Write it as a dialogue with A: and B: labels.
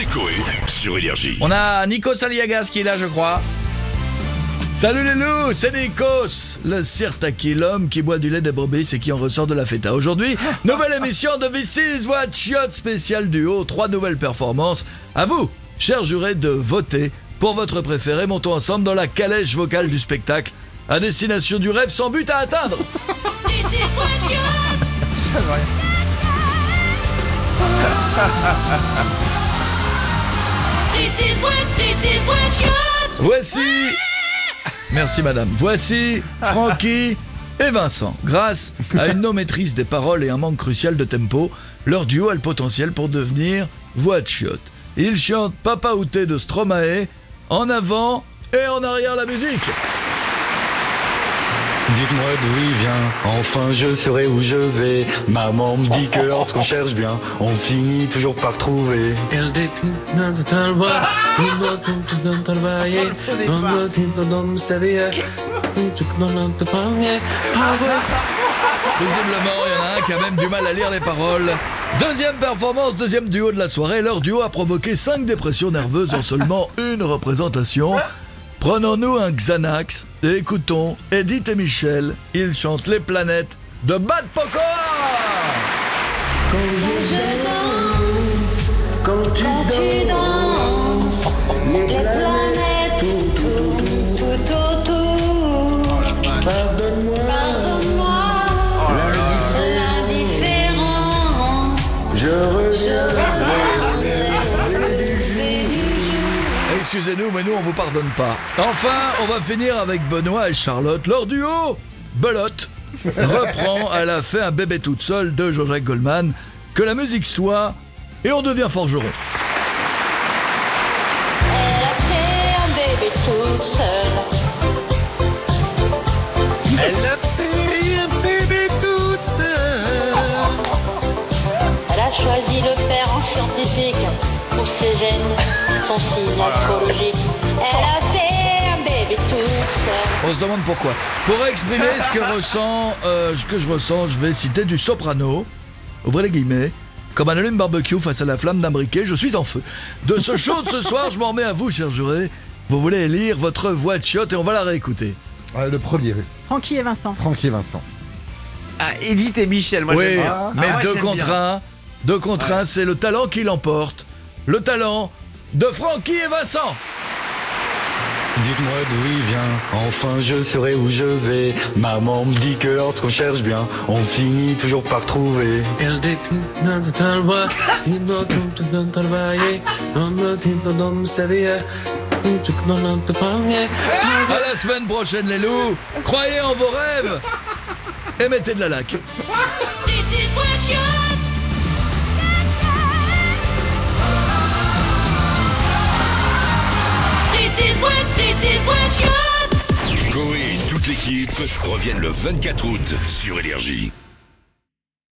A: c'est Coé sur Énergie.
B: On a Nico Saliagas qui est là, je crois. Salut les loups, c'est Nikos, le sirtaki, l'homme qui boit du lait des brebis et qui en ressort de la feta. Aujourd'hui, nouvelle émission de V6 Watch Yacht spécial duo, trois nouvelles performances. À vous, chers jurés, de voter pour votre préféré. Montons ensemble dans la calèche vocale du spectacle, à destination du rêve sans but à atteindre.
C: This is what
B: Voici. Merci madame. Voici Francky et Vincent. Grâce à une non-maîtrise des paroles et un manque crucial de tempo, leur duo a le potentiel pour devenir voix de chiotte. Ils chantent Papa Outé de Stromae en avant et en arrière la musique.
D: Dites-moi d'où il vient, enfin je saurai où je vais. Maman me dit que lorsqu'on cherche bien, on finit toujours par trouver.
E: El de ti no te no
B: Visiblement, il y en a un qui a même du mal à lire les paroles. Deuxième performance, deuxième duo de la soirée. Leur duo a provoqué 5 dépressions nerveuses en seulement une représentation. Prenons-nous un Xanax et écoutons Edith et Michel. Ils chantent Les planètes de Bad Pocoa
C: je danse quand tu danses les planètes tout tout autour. Pardonne-moi. L'indifférence je reviendrai
B: Excusez-nous, mais nous on vous pardonne pas. Enfin, on va finir avec Benoît et Charlotte. Leur duo, Belote, reprend Elle a fait un bébé toute seule de Jean-Jacques Goldman. Que la musique soit, et on devient forgeron.
C: Elle a fait un bébé toute seule
E: Elle a fait un bébé toute seule.
C: Elle a choisi le père en scientifique pour ses gènes, son signe astrologique. Elle a fait un bébé toute seule.
B: On se demande pourquoi. Pour exprimer ce que ressent, euh, ce que je ressens, je vais citer du soprano. Ouvrez les guillemets. Comme un allume barbecue face à la flamme d'un briquet, je suis en feu. De ce show de ce soir, je m'en remets à vous, chers jurés. Vous voulez lire votre voix de shot et on va la réécouter.
F: Le premier,
G: Francky et Vincent.
F: Francky et Vincent.
H: Ah, Edith et Michel, moi
B: oui,
H: j'aime bien.
B: mais
H: Ah ouais,
B: deux contre
H: bien.
B: un. Deux contre un, c'est le talent qui l'emporte. Le talent de Francky et Vincent.
D: Dites-moi d'où il vient, enfin je saurai où je vais. Maman me dit que lorsqu'on cherche bien, on finit toujours par trouver.
B: À la semaine prochaine, les loups. Croyez en vos rêves. Et mettez de la laque.
C: This is what
A: l'équipe reviennent le 24 août sur Énergie.